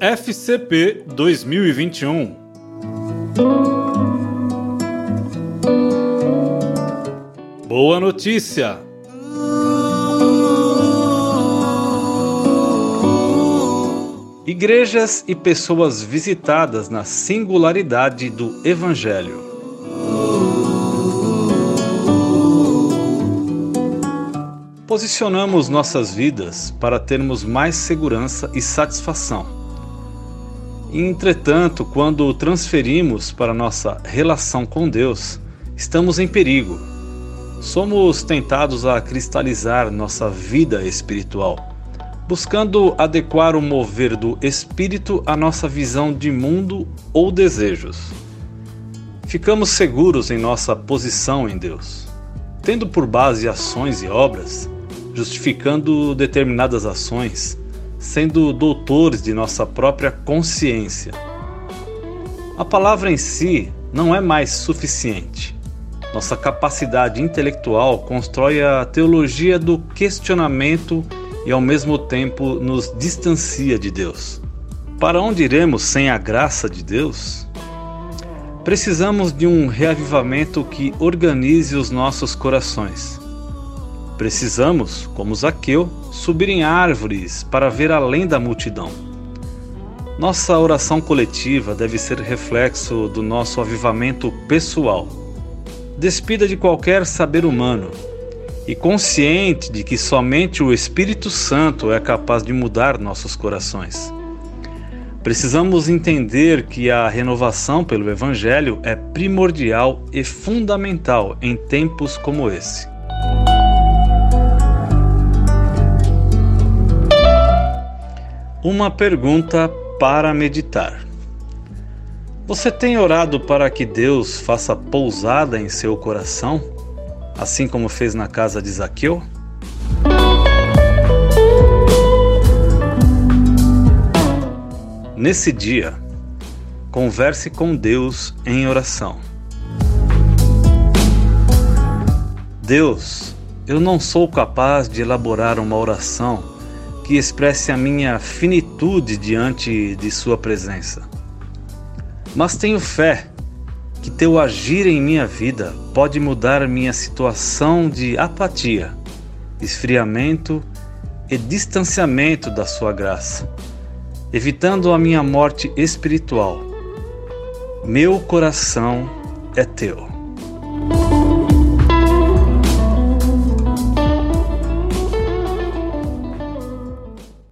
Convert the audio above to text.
FCP 2021 Boa notícia! Igrejas e pessoas visitadas na singularidade do Evangelho. Posicionamos nossas vidas para termos mais segurança e satisfação. Entretanto, quando transferimos para nossa relação com Deus, estamos em perigo. Somos tentados a cristalizar nossa vida espiritual, buscando adequar o mover do espírito à nossa visão de mundo ou desejos. Ficamos seguros em nossa posição em Deus, tendo por base ações e obras justificando determinadas ações, sendo doutores de nossa própria consciência. A palavra em si não é mais suficiente. Nossa capacidade intelectual constrói a teologia do questionamento e ao mesmo tempo nos distancia de Deus. Para onde iremos sem a graça de Deus? Precisamos de um reavivamento que organize os nossos corações Precisamos, como Zaqueu, subir em árvores para ver além da multidão. Nossa oração coletiva deve ser reflexo do nosso avivamento pessoal. Despida de qualquer saber humano e consciente de que somente o Espírito Santo é capaz de mudar nossos corações. Precisamos entender que a renovação pelo Evangelho é primordial e fundamental em tempos como esse. Uma pergunta para meditar. Você tem orado para que Deus faça pousada em seu coração, assim como fez na casa de Zaqueu? Nesse dia, converse com Deus em oração. Deus, eu não sou capaz de elaborar uma oração que expresse a minha finitude diante de Sua presença. Mas tenho fé que Teu agir em minha vida pode mudar minha situação de apatia, esfriamento e distanciamento da Sua graça, evitando a minha morte espiritual. Meu coração é Teu.